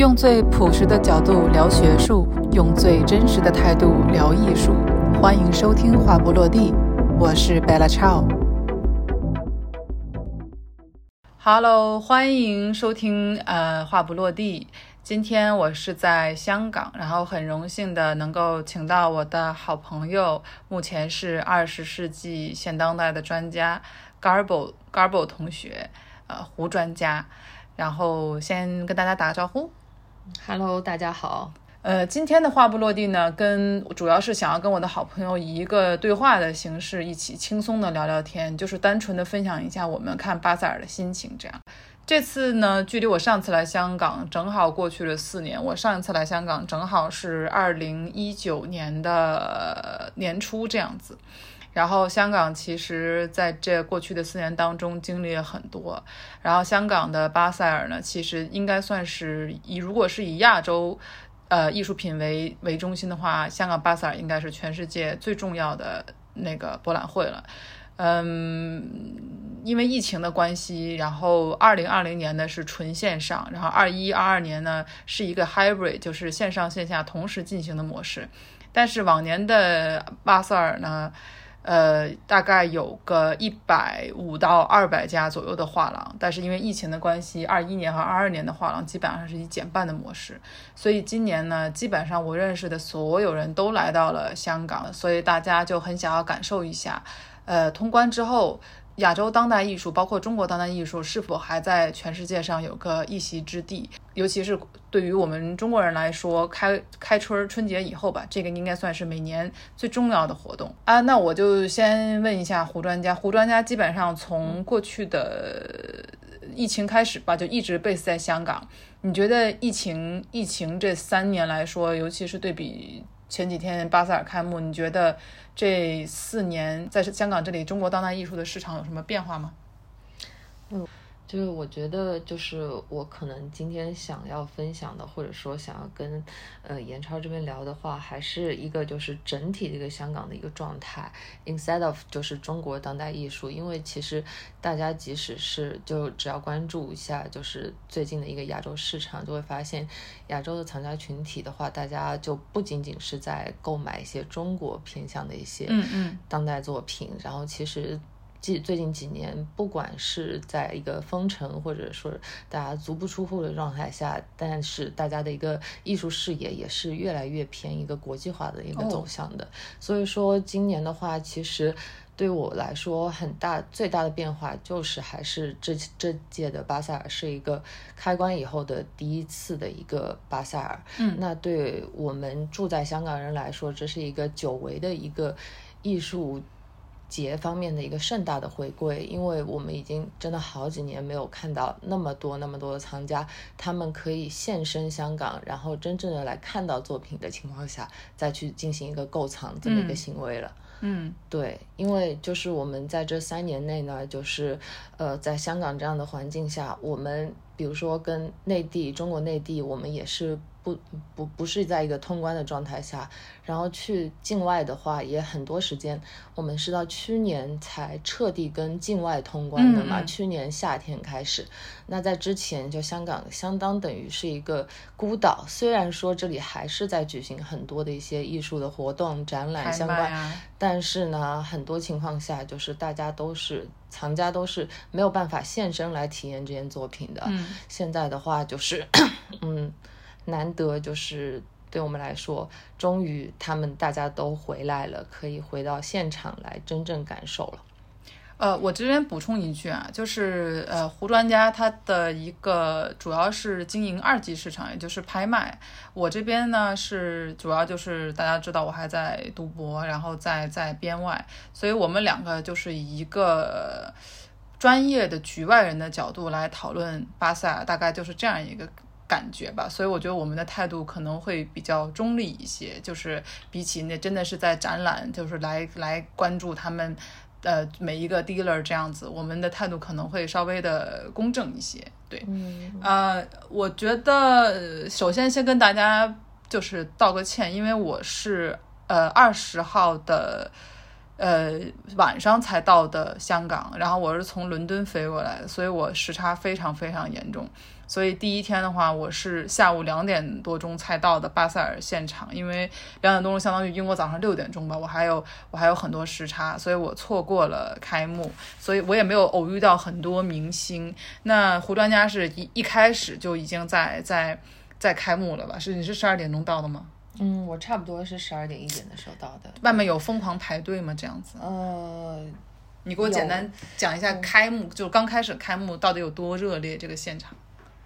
用最朴实的角度聊学术，用最真实的态度聊艺术。欢迎收听《话不落地》，我是 Bella Chow。Hello，欢迎收听呃《话不落地》。今天我是在香港，然后很荣幸的能够请到我的好朋友，目前是二十世纪现当代的专家 Garbo Garbo 同学，呃，胡专家。然后先跟大家打个招呼。Hello，大家好。呃，今天的话不落地呢，跟主要是想要跟我的好朋友以一个对话的形式，一起轻松的聊聊天，就是单纯的分享一下我们看巴塞尔的心情。这样，这次呢，距离我上次来香港正好过去了四年。我上一次来香港正好是二零一九年的年初这样子。然后香港其实在这过去的四年当中经历了很多。然后香港的巴塞尔呢，其实应该算是以如果是以亚洲呃艺术品为为中心的话，香港巴塞尔应该是全世界最重要的那个博览会了。嗯，因为疫情的关系，然后二零二零年呢是纯线上，然后二一二二年呢是一个 hybrid，就是线上线下同时进行的模式。但是往年的巴塞尔呢，呃，大概有个一百五到二百家左右的画廊，但是因为疫情的关系，二一年和二二年的画廊基本上是以减半的模式，所以今年呢，基本上我认识的所有人都来到了香港，所以大家就很想要感受一下，呃，通关之后。亚洲当代艺术，包括中国当代艺术，是否还在全世界上有个一席之地？尤其是对于我们中国人来说，开开春春节以后吧，这个应该算是每年最重要的活动啊。那我就先问一下胡专家，胡专家基本上从过去的疫情开始吧，就一直 base 在香港。你觉得疫情疫情这三年来说，尤其是对比前几天巴塞尔开幕，你觉得？这四年在香港这里，中国当代艺术的市场有什么变化吗？嗯，就是我觉得，就是我可能今天想要分享的，或者说想要跟呃严超这边聊的话，还是一个就是整体的一个香港的一个状态，instead of 就是中国当代艺术，因为其实大家即使是就只要关注一下，就是最近的一个亚洲市场，就会发现亚洲的藏家群体的话，大家就不仅仅是在购买一些中国偏向的一些嗯嗯当代作品，然后其实。近最近几年，不管是在一个封城或者说大家足不出户的状态下，但是大家的一个艺术视野也是越来越偏一个国际化的一个走向的。所以说，今年的话，其实对我来说很大最大的变化就是还是这这届的巴塞尔是一个开关以后的第一次的一个巴塞尔。嗯，那对我们住在香港人来说，这是一个久违的一个艺术。节方面的一个盛大的回归，因为我们已经真的好几年没有看到那么多那么多的藏家，他们可以现身香港，然后真正的来看到作品的情况下，再去进行一个购藏这么一个行为了。嗯，对，因为就是我们在这三年内呢，就是呃，在香港这样的环境下，我们比如说跟内地、中国内地，我们也是。不不不是在一个通关的状态下，然后去境外的话也很多时间。我们是到去年才彻底跟境外通关的嘛？嗯、去年夏天开始。那在之前，就香港相当等于是一个孤岛。虽然说这里还是在举行很多的一些艺术的活动、展览相关，啊、但是呢，很多情况下就是大家都是藏家都是没有办法现身来体验这件作品的。嗯、现在的话就是，嗯。难得就是对我们来说，终于他们大家都回来了，可以回到现场来真正感受了。呃，我这边补充一句啊，就是呃，胡专家他的一个主要是经营二级市场，也就是拍卖。我这边呢是主要就是大家知道我还在读博，然后在在编外，所以我们两个就是一个专业的局外人的角度来讨论巴塞尔，大概就是这样一个。感觉吧，所以我觉得我们的态度可能会比较中立一些，就是比起那真的是在展览，就是来来关注他们，呃，每一个 dealer 这样子，我们的态度可能会稍微的公正一些。对，嗯，呃，我觉得首先先跟大家就是道个歉，因为我是呃二十号的。呃晚上才到的香港，然后我是从伦敦飞过来的，所以我时差非常非常严重。所以第一天的话，我是下午两点多钟才到的巴塞尔现场，因为两点多钟相当于英国早上六点钟吧，我还有 我还有很多时差，所以我错过了开幕，所以我也没有偶遇到很多明星。那胡专家是一一开始就已经在在在开幕了吧？是你是十二点钟到的吗？嗯，我差不多是十二点一点的时候到的。外面有疯狂排队吗？这样子？呃，你给我简单讲一下开幕，就是刚开始开幕到底有多热烈？这个现场？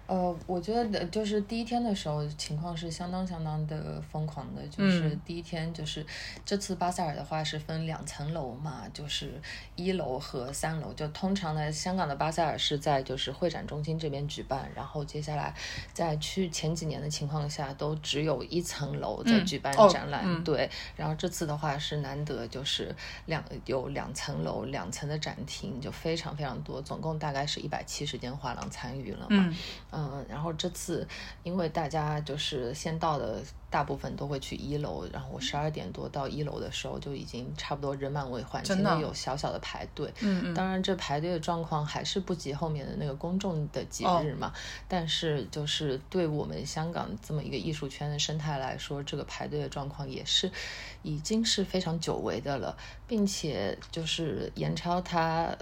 呃，我觉得就是第一天的时候情况是相当相当的疯狂的，就是第一天就是这次巴塞尔的话是分两层楼嘛，就是一楼和三楼。就通常呢，香港的巴塞尔是在就是会展中心这边举办，然后接下来在去前几年的情况下都只有一层楼在举办展览，对。然后这次的话是难得就是两有两层楼两层的展厅，就非常非常多，总共大概是一百七十间画廊参与了嘛。嗯，然后这次因为大家就是先到的，大部分都会去一楼，然后我十二点多到一楼的时候就已经差不多人满为患，真的有小小的排队。嗯嗯。当然，这排队的状况还是不及后面的那个公众的节日嘛。但是，就是对我们香港这么一个艺术圈的生态来说，这个排队的状况也是已经是非常久违的了，并且就是严超他。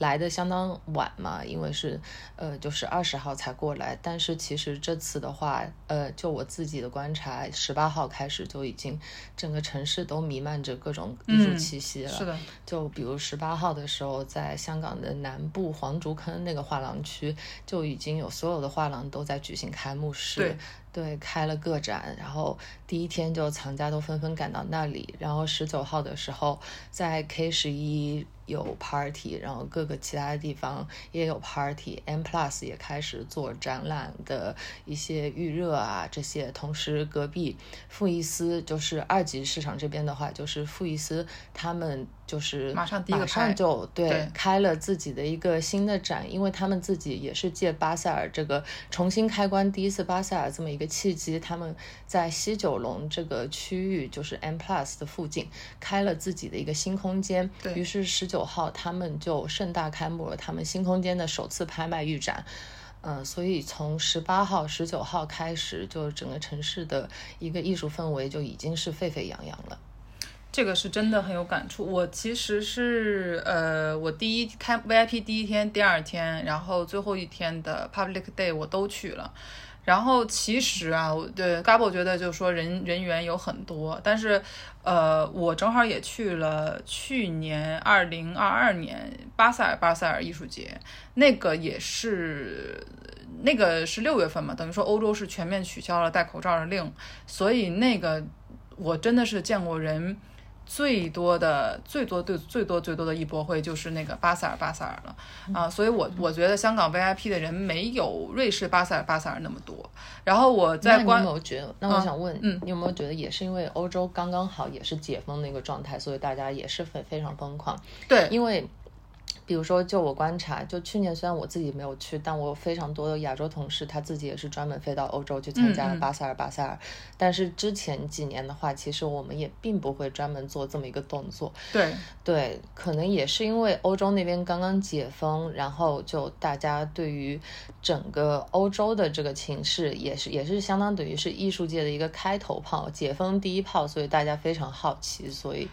来的相当晚嘛，因为是，呃，就是二十号才过来。但是其实这次的话，呃，就我自己的观察，十八号开始就已经整个城市都弥漫着各种艺术气息了。是的。就比如十八号的时候，在香港的南部黄竹坑那个画廊区，就已经有所有的画廊都在举行开幕式。对。开了个展，然后第一天就藏家都纷纷赶到那里。然后十九号的时候，在 K 十一有 party，然后各个其他的地方也有 party。M Plus 也开始做展览的一些预热啊，这些。同时，隔壁富艺斯就是二级市场这边的话，就是富艺斯他们。就是马上第一个上就对开了自己的一个新的展，因为他们自己也是借巴塞尔这个重新开关第一次巴塞尔这么一个契机，他们在西九龙这个区域，就是 M Plus 的附近开了自己的一个新空间。对于是十九号他们就盛大开幕了他们新空间的首次拍卖预展。嗯，所以从十八号、十九号开始，就整个城市的一个艺术氛围就已经是沸沸扬扬了。这个是真的很有感触。我其实是呃，我第一开 VIP 第一天、第二天，然后最后一天的 Public Day 我都去了。然后其实啊，我对 Gabo 觉得就是说人人员有很多，但是呃，我正好也去了去年二零二二年巴塞尔巴塞尔艺术节，那个也是那个是六月份嘛，等于说欧洲是全面取消了戴口罩的令，所以那个我真的是见过人。最多的、最多、最最多、最多的一波会就是那个巴塞尔、巴塞尔了啊，所以我我觉得香港 VIP 的人没有瑞士巴塞尔、巴塞尔那么多。然后我在观，你有没有觉得？那我想问，嗯，你有没有觉得也是因为欧洲刚刚好也是解封的一个状态，所以大家也是非非常疯狂？对，因为。比如说，就我观察，就去年虽然我自己没有去，但我非常多的亚洲同事，他自己也是专门飞到欧洲去参加了巴塞尔巴塞尔。但是之前几年的话，其实我们也并不会专门做这么一个动作。对对，可能也是因为欧洲那边刚刚解封，然后就大家对于整个欧洲的这个情势，也是也是相当等于是艺术界的一个开头炮，解封第一炮，所以大家非常好奇，所以。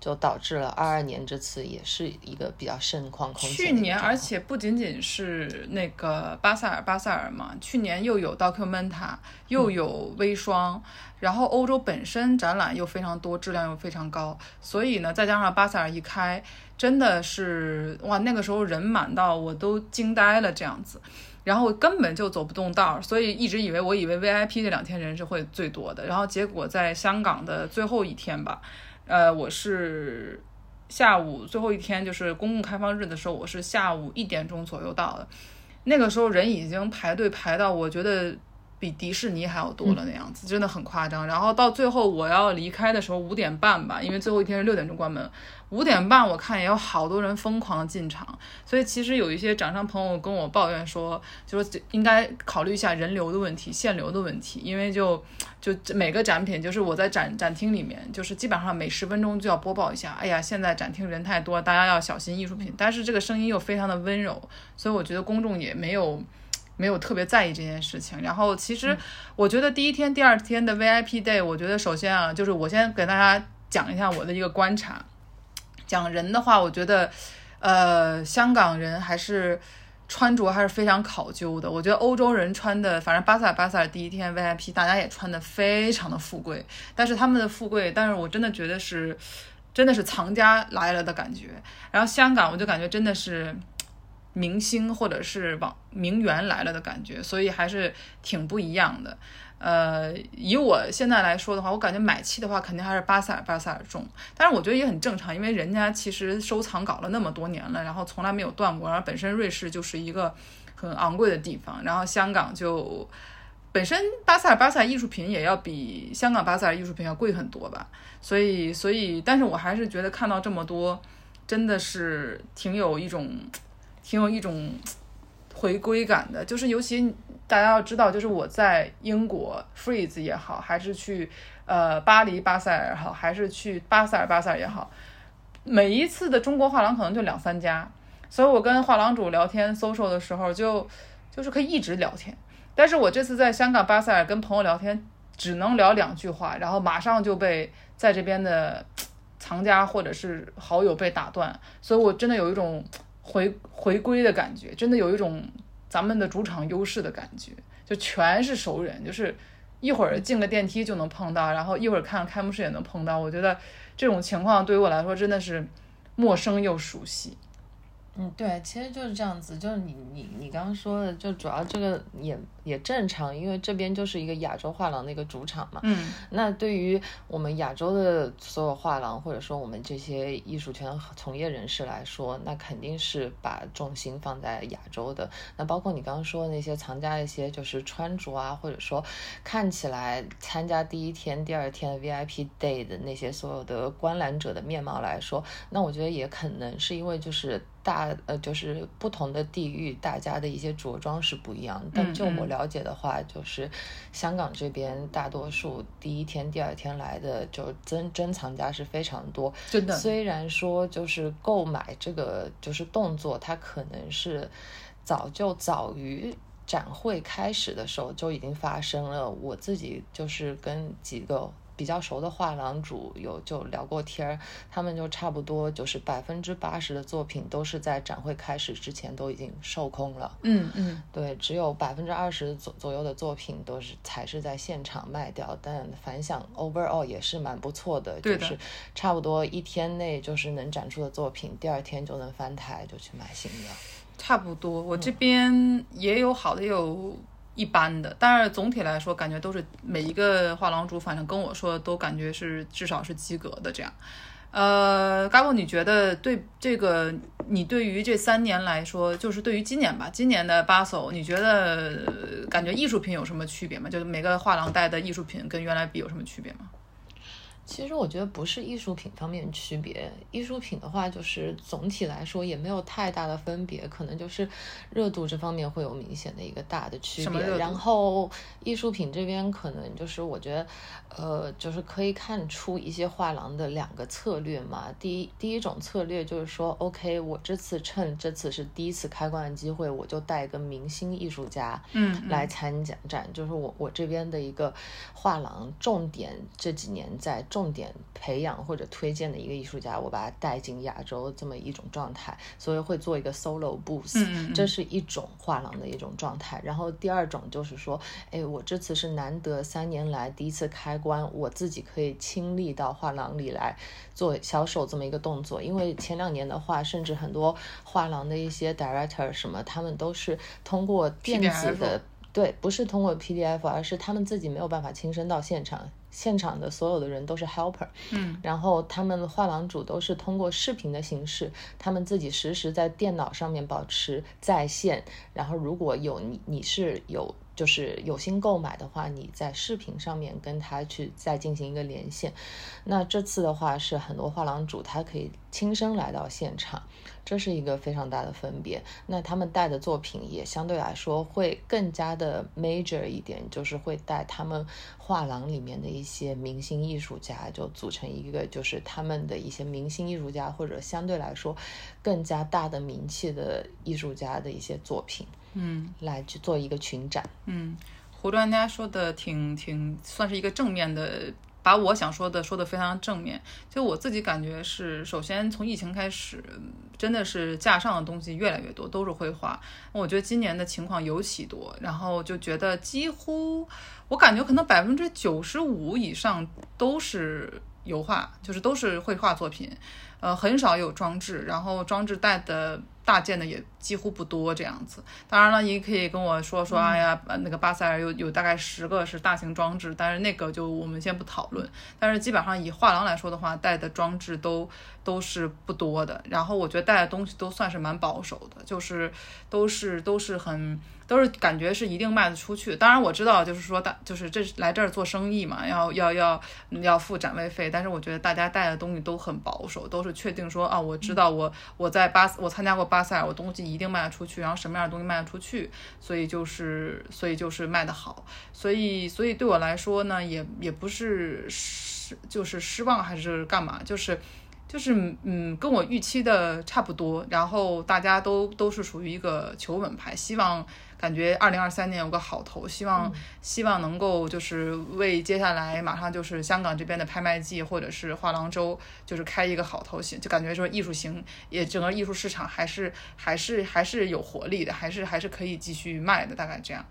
就导致了二二年这次也是一个比较盛况空前。去年，而且不仅仅是那个巴塞尔，巴塞尔嘛，去年又有 Documenta，又有微霜，然后欧洲本身展览又非常多，质量又非常高，所以呢，再加上巴塞尔一开，真的是哇，那个时候人满到我都惊呆了这样子，然后根本就走不动道，所以一直以为我以为 VIP 这两天人是会最多的，然后结果在香港的最后一天吧。呃，我是下午最后一天，就是公共开放日的时候，我是下午一点钟左右到的。那个时候人已经排队排到，我觉得比迪士尼还要多了那样子，真的很夸张。然后到最后我要离开的时候五点半吧，因为最后一天是六点钟关门，五点半我看也有好多人疯狂的进场。所以其实有一些掌商朋友跟我抱怨说，就说应该考虑一下人流的问题、限流的问题，因为就就每个展品，就是我在展展厅里面，就是基本上每十分钟就要播报一下，哎呀，现在展厅人太多，大家要小心艺术品。但是这个声音又非常的温柔，所以我觉得公众也没有。没有特别在意这件事情，然后其实我觉得第一天、第二天的 VIP day，我觉得首先啊，就是我先给大家讲一下我的一个观察。讲人的话，我觉得，呃，香港人还是穿着还是非常考究的。我觉得欧洲人穿的，反正巴塞尔巴塞尔第一天 VIP，大家也穿的非常的富贵，但是他们的富贵，但是我真的觉得是，真的是藏家来了的感觉。然后香港，我就感觉真的是。明星或者是网名媛来了的感觉，所以还是挺不一样的。呃，以我现在来说的话，我感觉买气的话，肯定还是巴塞尔巴塞尔重。但是我觉得也很正常，因为人家其实收藏搞了那么多年了，然后从来没有断过。然后本身瑞士就是一个很昂贵的地方，然后香港就本身巴塞尔巴塞尔艺术品也要比香港巴塞尔艺术品要贵很多吧。所以，所以，但是我还是觉得看到这么多，真的是挺有一种。挺有一种回归感的，就是尤其大家要知道，就是我在英国 freeze 也好，还是去呃巴黎巴塞尔也好，还是去巴塞尔巴塞尔也好，每一次的中国画廊可能就两三家，所以我跟画廊主聊天 social 的时候就就是可以一直聊天，但是我这次在香港巴塞尔跟朋友聊天，只能聊两句话，然后马上就被在这边的藏家或者是好友被打断，所以我真的有一种。回回归的感觉，真的有一种咱们的主场优势的感觉，就全是熟人，就是一会儿进个电梯就能碰到，然后一会儿看开幕式也能碰到。我觉得这种情况对于我来说真的是陌生又熟悉。嗯，对，其实就是这样子，就是你你你刚刚说的，就主要这个也也正常，因为这边就是一个亚洲画廊的一个主场嘛。嗯。那对于我们亚洲的所有画廊，或者说我们这些艺术圈从业人士来说，那肯定是把重心放在亚洲的。那包括你刚刚说的那些藏家一些就是穿着啊，或者说看起来参加第一天、第二天的 VIP day 的那些所有的观览者的面貌来说，那我觉得也可能是因为就是。大呃，就是不同的地域，大家的一些着装是不一样。但就我了解的话，就是香港这边大多数第一天、第二天来的，就珍珍藏家是非常多。真的，虽然说就是购买这个就是动作，它可能是早就早于展会开始的时候就已经发生了。我自己就是跟几个。比较熟的画廊主有就聊过天儿，他们就差不多就是百分之八十的作品都是在展会开始之前都已经售空了。嗯嗯，对，只有百分之二十左左右的作品都是才是在现场卖掉，但反响 overall 也是蛮不错的，就是差不多一天内就是能展出的作品，第二天就能翻台就去买新的。差不多，我这边也有好的有。一般的，但是总体来说，感觉都是每一个画廊主，反正跟我说都感觉是至少是及格的这样。呃，嘎布，你觉得对这个，你对于这三年来说，就是对于今年吧，今年的巴索，你觉得感觉艺术品有什么区别吗？就是每个画廊带的艺术品跟原来比有什么区别吗？其实我觉得不是艺术品方面区别，艺术品的话就是总体来说也没有太大的分别，可能就是热度这方面会有明显的一个大的区别。然后艺术品这边可能就是我觉得，呃，就是可以看出一些画廊的两个策略嘛。第一，第一种策略就是说，OK，我这次趁这次是第一次开馆的机会，我就带一个明星艺术家，嗯，来参展展，就是我我这边的一个画廊重点这几年在重。重点培养或者推荐的一个艺术家，我把他带进亚洲这么一种状态，所以会做一个 solo booth，这是一种画廊的一种状态。然后第二种就是说，哎，我这次是难得三年来第一次开关，我自己可以亲历到画廊里来做销售这么一个动作。因为前两年的话，甚至很多画廊的一些 director 什么，他们都是通过电子的，对，不是通过 PDF，而是他们自己没有办法亲身到现场。现场的所有的人都是 helper，嗯，然后他们画廊主都是通过视频的形式，他们自己实时在电脑上面保持在线，然后如果有你你是有。就是有心购买的话，你在视频上面跟他去再进行一个连线。那这次的话是很多画廊主他可以亲身来到现场，这是一个非常大的分别。那他们带的作品也相对来说会更加的 major 一点，就是会带他们画廊里面的一些明星艺术家，就组成一个就是他们的一些明星艺术家或者相对来说更加大的名气的艺术家的一些作品。嗯，来去做一个群展。嗯，胡专家说的挺挺算是一个正面的，把我想说的说的非常正面。就我自己感觉是，首先从疫情开始，真的是架上的东西越来越多，都是绘画。我觉得今年的情况尤其多，然后就觉得几乎我感觉可能百分之九十五以上都是油画，就是都是绘画作品，呃，很少有装置，然后装置带的。大件的也几乎不多这样子，当然了，你可以跟我说说，哎呀，那个巴塞尔有有大概十个是大型装置，但是那个就我们先不讨论。但是基本上以画廊来说的话，带的装置都都是不多的。然后我觉得带的东西都算是蛮保守的，就是都是都是很。都是感觉是一定卖得出去，当然我知道，就是说大就是这来这儿做生意嘛，要要要要付展位费。但是我觉得大家带的东西都很保守，都是确定说啊，我知道我我在巴我参加过巴塞尔，我东西一定卖得出去，然后什么样的东西卖得出去，所以就是所以就是卖得好，所以所以对我来说呢，也也不是失就是失望还是干嘛，就是。就是嗯，跟我预期的差不多，然后大家都都是属于一个求稳牌，希望感觉二零二三年有个好头，希望希望能够就是为接下来马上就是香港这边的拍卖季或者是画廊周就是开一个好头，型，就感觉说艺术型也整个艺术市场还是还是还是有活力的，还是还是可以继续卖的，大概这样。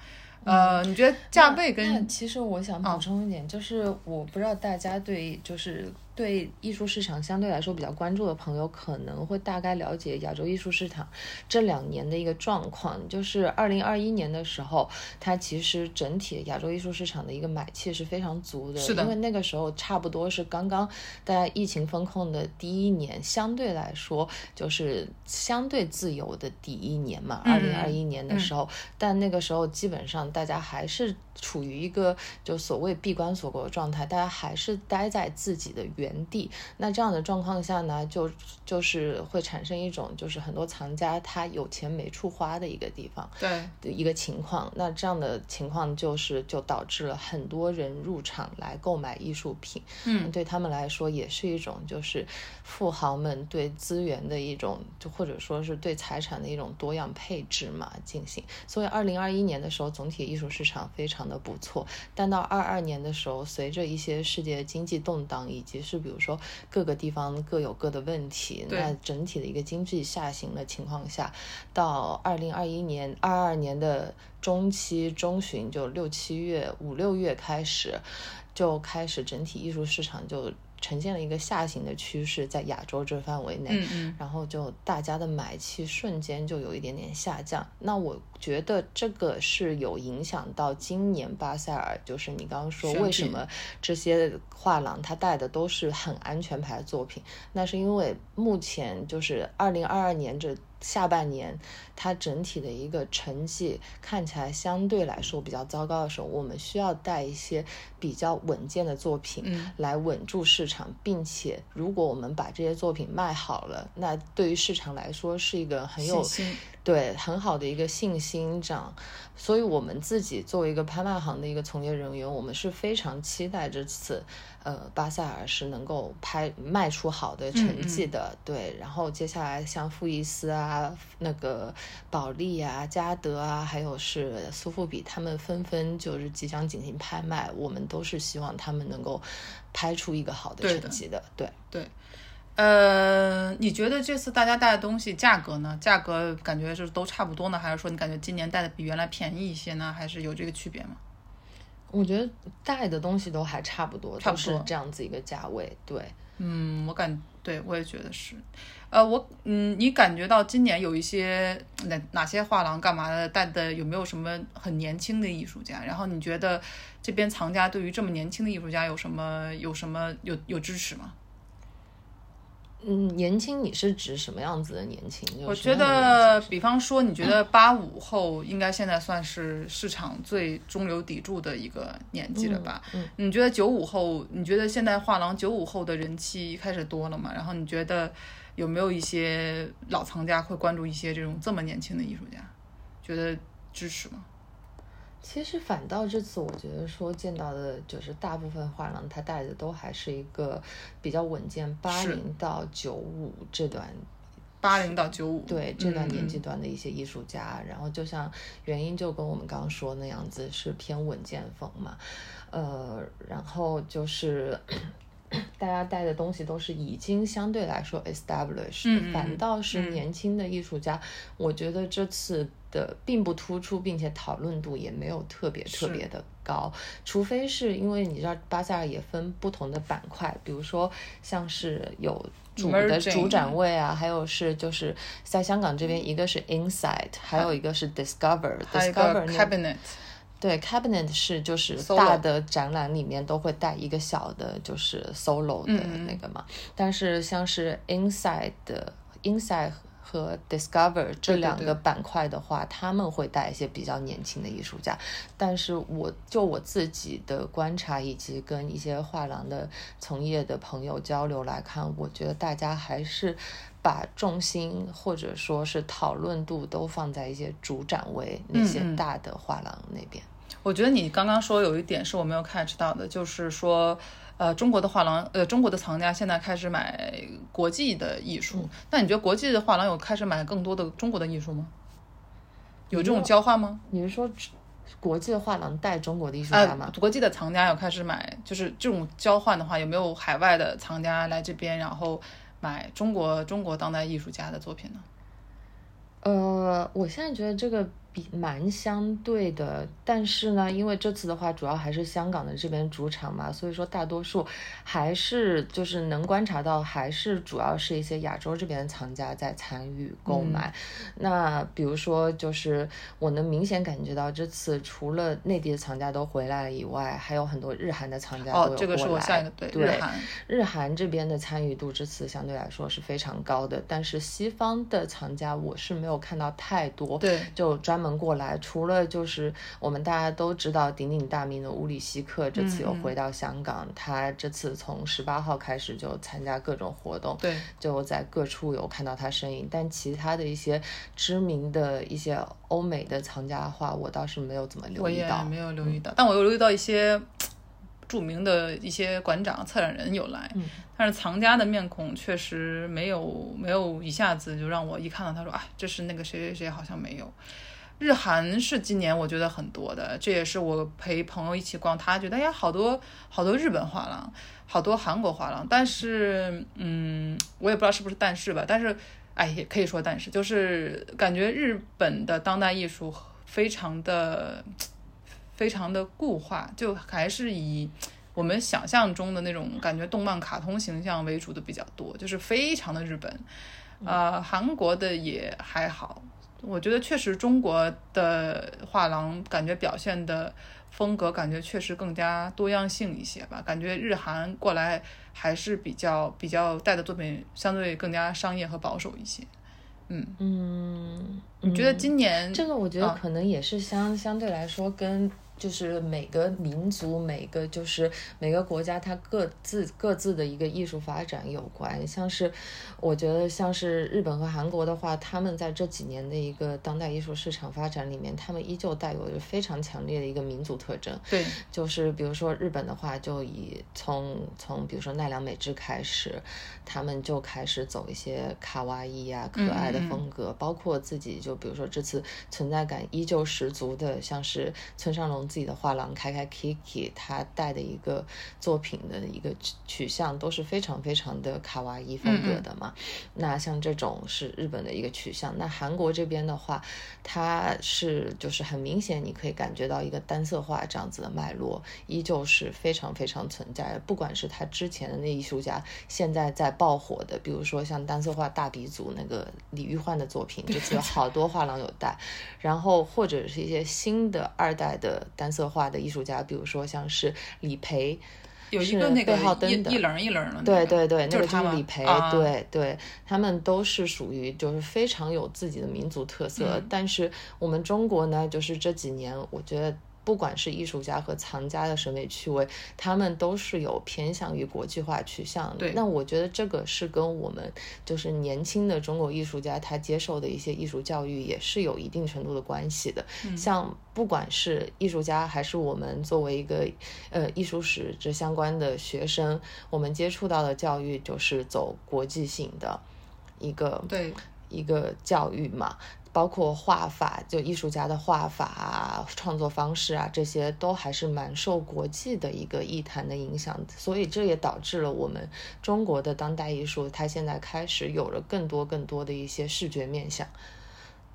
呃，你觉得价位跟其实我想补充一点，就是我不知道大家对就是。对艺术市场相对来说比较关注的朋友，可能会大概了解亚洲艺术市场这两年的一个状况。就是二零二一年的时候，它其实整体亚洲艺术市场的一个买气是非常足的，是的。因为那个时候差不多是刚刚大家疫情封控的第一年，相对来说就是相对自由的第一年嘛。二零二一年的时候，但那个时候基本上大家还是处于一个就所谓闭关锁国的状态，大家还是待在自己的原。地，那这样的状况下呢，就就是会产生一种，就是很多藏家他有钱没处花的一个地方，对的一个情况。那这样的情况就是就导致了很多人入场来购买艺术品，嗯，对他们来说也是一种就是富豪们对资源的一种，就或者说是对财产的一种多样配置嘛进行。所以二零二一年的时候，总体艺术市场非常的不错，但到二二年的时候，随着一些世界经济动荡以及是比如说各个地方各有各的问题，那整体的一个经济下行的情况下，到二零二一年、二二年的中期中旬，就六七月、五六月开始，就开始整体艺术市场就。呈现了一个下行的趋势，在亚洲这范围内，然后就大家的买气瞬间就有一点点下降。那我觉得这个是有影响到今年巴塞尔，就是你刚刚说为什么这些画廊他带的都是很安全牌的作品，那是因为目前就是二零二二年这。下半年，它整体的一个成绩看起来相对来说比较糟糕的时候，我们需要带一些比较稳健的作品来稳住市场，并且如果我们把这些作品卖好了，那对于市场来说是一个很有对很好的一个信心涨。所以，我们自己作为一个拍卖行的一个从业人员，我们是非常期待这次。呃，巴塞尔是能够拍卖出好的成绩的，对。然后接下来像富艺斯啊、那个保利啊、嘉德啊，还有是苏富比，他们纷纷就是即将进行拍卖，我们都是希望他们能够拍出一个好的成绩的，对对。呃，你觉得这次大家带的东西价格呢？价格感觉是都差不多呢，还是说你感觉今年带的比原来便宜一些呢？还是有这个区别吗？我觉得带的东西都还差不多，都是这样子一个价位。对，嗯，我感对我也觉得是。呃，我嗯，你感觉到今年有一些哪哪些画廊干嘛的带的有没有什么很年轻的艺术家？然后你觉得这边藏家对于这么年轻的艺术家有什么有什么有有支持吗？嗯，年轻你是指什么样子的年轻？我觉得，比方说，你觉得八五后应该现在算是市场最中流砥柱的一个年纪了吧？嗯，你觉得九五后？你觉得现在画廊九五后的人气开始多了吗？然后你觉得有没有一些老藏家会关注一些这种这么年轻的艺术家？觉得支持吗？其实反倒这次，我觉得说见到的就是大部分画廊，他带的都还是一个比较稳健，八零到九五这段，八零到九五对这段年纪段的一些艺术家，然后就像原因就跟我们刚刚说那样子是偏稳健风嘛，呃，然后就是。大家带的东西都是已经相对来说 established，反倒是年轻的艺术家，我觉得这次的并不突出，并且讨论度也没有特别特别的高，除非是因为你知道巴塞尔也分不同的板块，比如说像是有主的主展位啊，还有是就是在香港这边一个是 Insight，还有一个是 Discover，Discover Cabinet。对，cabinet 是就是大的展览里面都会带一个小的，就是 solo 的那个嘛。但是像是 inside 的 inside 和 discover 这两个板块的话，他们会带一些比较年轻的艺术家。但是我就我自己的观察以及跟一些画廊的从业的朋友交流来看，我觉得大家还是。把重心或者说是讨论度都放在一些主展位那些大的画廊那边。我觉得你刚刚说有一点是我没有 catch 到的，就是说，呃，中国的画廊，呃，中国的藏家现在开始买国际的艺术。那你觉得国际的画廊有开始买更多的中国的艺术吗？有这种交换吗？你是说国际的画廊带中国的艺术家吗？国际的藏家有开始买，就是这种交换的话，有没有海外的藏家来这边，然后？买中国中国当代艺术家的作品呢？呃，我现在觉得这个。比蛮相对的，但是呢，因为这次的话主要还是香港的这边主场嘛，所以说大多数还是就是能观察到，还是主要是一些亚洲这边的藏家在参与购买。那比如说，就是我能明显感觉到这次除了内地的藏家都回来了以外，还有很多日韩的藏家都有过来。哦，这个是我下一个对日韩日韩这边的参与度这次相对来说是非常高的，但是西方的藏家我是没有看到太多，对，就专。门过来，除了就是我们大家都知道鼎鼎大名的乌里希克，这次又回到香港。他这次从十八号开始就参加各种活动，对，就在各处有看到他身影。但其他的一些知名的一些欧美的藏家的话，我倒是没有怎么留意到，没有留意到。但我又留意到一些著名的一些馆长、策展人有来，但是藏家的面孔确实没有没有一下子就让我一看到他说啊，这是那个谁谁谁，好像没有。日韩是今年我觉得很多的，这也是我陪朋友一起逛，他觉得哎呀，好多好多日本画廊，好多韩国画廊，但是嗯，我也不知道是不是但是吧，但是哎，也可以说但是，就是感觉日本的当代艺术非常的非常的固化，就还是以我们想象中的那种感觉动漫卡通形象为主的比较多，就是非常的日本，呃，韩国的也还好。我觉得确实，中国的画廊感觉表现的风格，感觉确实更加多样性一些吧。感觉日韩过来还是比较比较带的作品，相对更加商业和保守一些。嗯嗯，你觉得今年这个？我觉得可能也是相相对来说跟。就是每个民族、每个就是每个国家，它各自各自的一个艺术发展有关。像是我觉得，像是日本和韩国的话，他们在这几年的一个当代艺术市场发展里面，他们依旧带有着非常强烈的一个民族特征。对，就是比如说日本的话，就以从从比如说奈良美智开始，他们就开始走一些卡哇伊呀、可爱的风格，包括自己就比如说这次存在感依旧十足的，像是村上隆。自己的画廊开开 Kiki，他带的一个作品的一个取向都是非常非常的卡哇伊风格的嘛。那像这种是日本的一个取向。那韩国这边的话，它是就是很明显，你可以感觉到一个单色画这样子的脉络，依旧是非常非常存在。不管是他之前的那艺术家，现在在爆火的，比如说像单色画大鼻祖那个李玉焕的作品，这次有好多画廊有带。然后或者是一些新的二代的。单色画的艺术家，比如说像是李培，有一是个那个贝浩登的一一棱一棱的那个，对对对，那个就是他们李培，啊对对，他们都是属于就是非常有自己的民族特色。嗯但是我们中国呢，就是这几年，我觉得不管是艺术家和藏家的审美趣味，他们都是有偏向于国际化取向的对。那我觉得这个是跟我们就是年轻的中国艺术家他接受的一些艺术教育也是有一定程度的关系的。嗯像不管是艺术家还是我们作为一个呃艺术史这相关的学生，我们接触到的教育就是走国际性的一个对一个教育嘛。包括画法，就艺术家的画法啊、创作方式啊，这些都还是蛮受国际的一个艺坛的影响，所以这也导致了我们中国的当代艺术，它现在开始有了更多更多的一些视觉面向。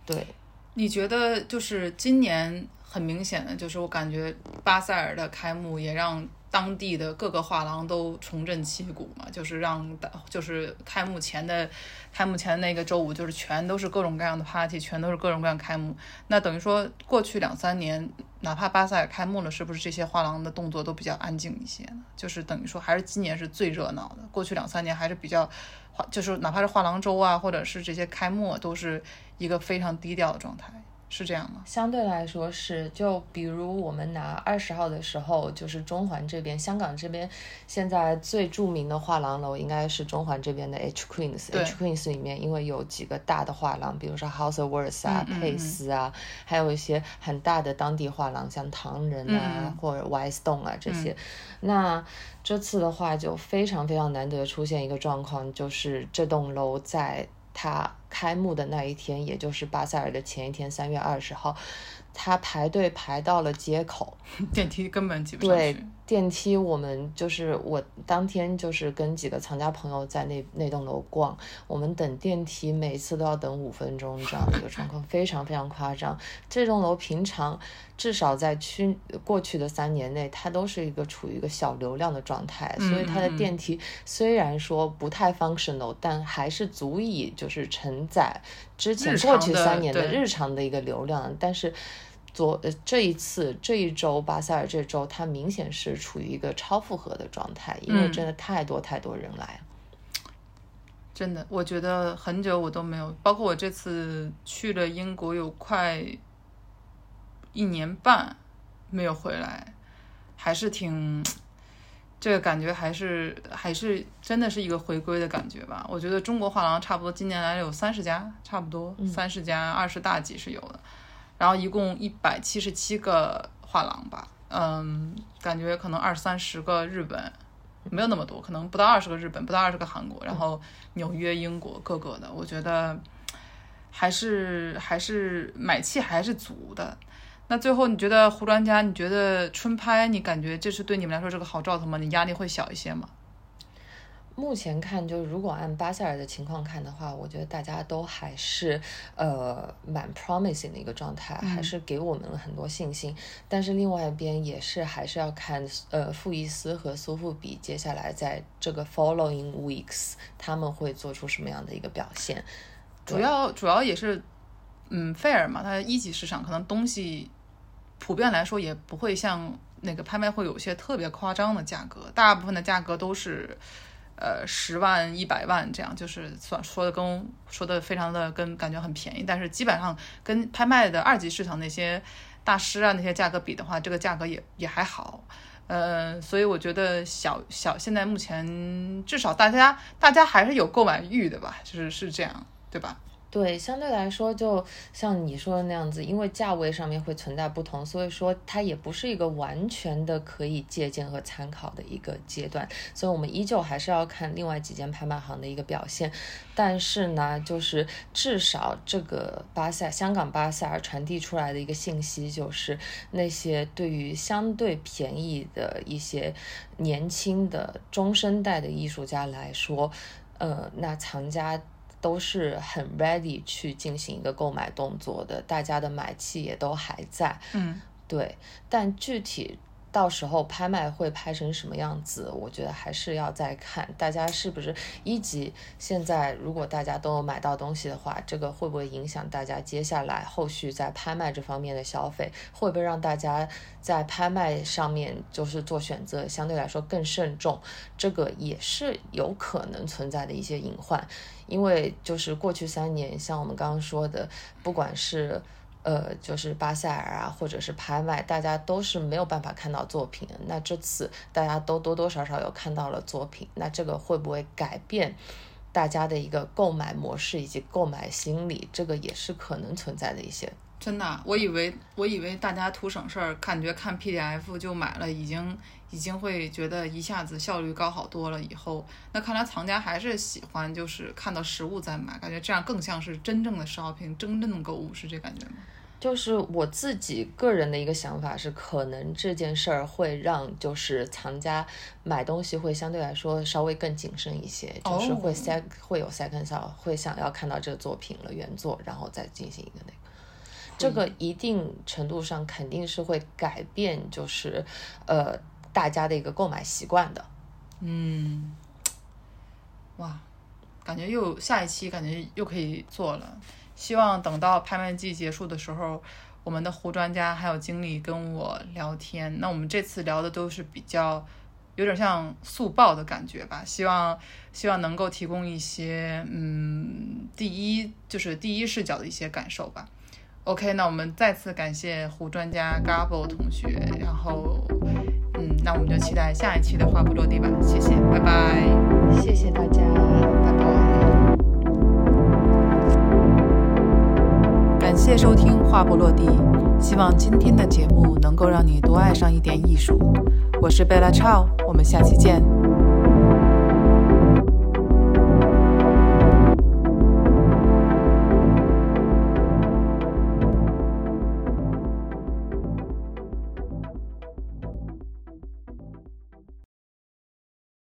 对，你觉得就是今年很明显的，就是我感觉巴塞尔的开幕也让当地的各个画廊都重振旗鼓嘛，就是让就是开幕前的开幕前那个周五，就是全都是各种各样的 party，全都是各种各样开幕。那等于说过去两三年，哪怕巴塞尔开幕了，是不是这些画廊的动作都比较安静一些呢？就是等于说还是今年是最热闹的，过去两三年还是比较。画就是哪怕是画廊周啊，或者是这些开幕，都是一个非常低调的状态，是这样吗？相对来说是，就比如我们拿二十号的时候，就是中环这边、香港这边，现在最著名的画廊楼应该是中环这边的 H Queens。H Queens 里面因为有几个大的画廊，比如说 House of Words 啊、嗯嗯佩斯啊，还有一些很大的当地画廊，像唐人啊、嗯或者 Y Stone 啊这些。那这次的话就非常非常难得出现一个状况，就是这栋楼在它开幕的那一天，也就是巴塞尔的前一天，三月二十号，他排队排到了街口。电梯根本挤不上对去。电梯，我们就是我当天就是跟几个藏家朋友在那那栋楼逛，我们等电梯每次都要等五分钟这样的一个状况，非常非常夸张。这栋楼平常至少在去过去的三年内，它都是一个处于一个小流量的状态，所以它的电梯虽然说不太 functional，但还是足以就是承载之前过去三年的日常的一个流量，但是。昨呃这一次这一周巴塞尔这周，它明显是处于一个超负荷的状态，因为嗯真的太多太多人来了。真的，我觉得很久我都没有，包括我这次去了英国有快一年半没有回来，还是挺，这个感觉还是还是真的是一个回归的感觉吧。我觉得中国画廊差不多今年来了有三十家，差不多三十家，二十大几是有的，然后一共一百七十七个画廊吧，嗯，感觉可能二三十个日本。没有那么多，可能不到二十个日本，不到二十个韩国，然后纽约、英国各个的，我觉得还是还是买气还是足的。那最后你觉得胡专家，你觉得春拍，你感觉这是对你们来说是个好兆头吗？你压力会小一些吗？目前看，就如果按巴塞尔的情况看的话，我觉得大家都还是呃蛮 promising 的一个状态，还是给我们了很多信心。但是另外一边也是还是要看呃傅伊斯和苏富比接下来在这个 following weeks 他们会做出什么样的一个表现。主要主要也是，嗯，fair 嘛，它一级市场可能东西普遍来说也不会像那个拍卖会有些特别夸张的价格，大部分的价格都是。呃，十万、一百万这样，就是算说的跟说的非常的跟感觉很便宜，但是基本上跟拍卖的二级市场那些大师啊那些价格比的话，这个价格也也还好。呃，所以我觉得小小现在目前至少大家大家还是有购买欲的吧，就是是这样，对吧？对，相对来说，就像你说的那样子，因为价位上面会存在不同，所以说它也不是一个完全的可以借鉴和参考的一个阶段。所以我们依旧还是要看另外几间拍卖行的一个表现。但是呢，就是至少这个巴塞香港巴塞尔传递出来的一个信息，就是那些对于相对便宜的一些年轻的中生代的艺术家来说，呃，那藏家。都是很 ready 去进行一个购买动作的，大家的买气也都还在，嗯，对。但具体到时候拍卖会拍成什么样子，我觉得还是要再看大家是不是一级。现在如果大家都买到东西的话，这个会不会影响大家接下来后续在拍卖这方面的消费？会不会让大家在拍卖上面就是做选择相对来说更慎重？这个也是有可能存在的一些隐患。因为就是过去三年，像我们刚刚说的，不管是。呃，就是巴塞尔啊，或者是拍卖，大家都是没有办法看到作品。那这次大家都多多少少有看到了作品，那这个会不会改变大家的一个购买模式以及购买心理？这个也是可能存在的一些。真的，我以为我以为大家图省事儿，感觉看 PDF 就买了，已经已经会觉得一下子效率高好多了。以后那看来藏家还是喜欢就是看到实物再买，感觉这样更像是真正的 shopping，真正的购物，是这感觉吗？就是我自己个人的一个想法是，可能这件事儿会让就是藏家买东西会相对来说稍微更谨慎一些，就是会 sec 会有 second thought，会想要看到这个作品了原作，然后再进行一个那个，这个一定程度上肯定是会改变就是呃大家的一个购买习惯的。嗯，哇，感觉又下一期感觉又可以做了。希望等到拍卖季结束的时候，我们的胡专家还有精力跟我聊天。那我们这次聊的都是比较有点像速报的感觉吧。希望希望能够提供一些嗯第一就是第一视角的一些感受吧。OK，那我们再次感谢胡专家 Gabo 同学，然后，那我们就期待下一期的话不落地吧。谢谢，拜拜。谢谢大家，拜拜。感谢收听《话不落地》，希望今天的节目能够让你多爱上一点艺术。我是贝拉超，我们下期见。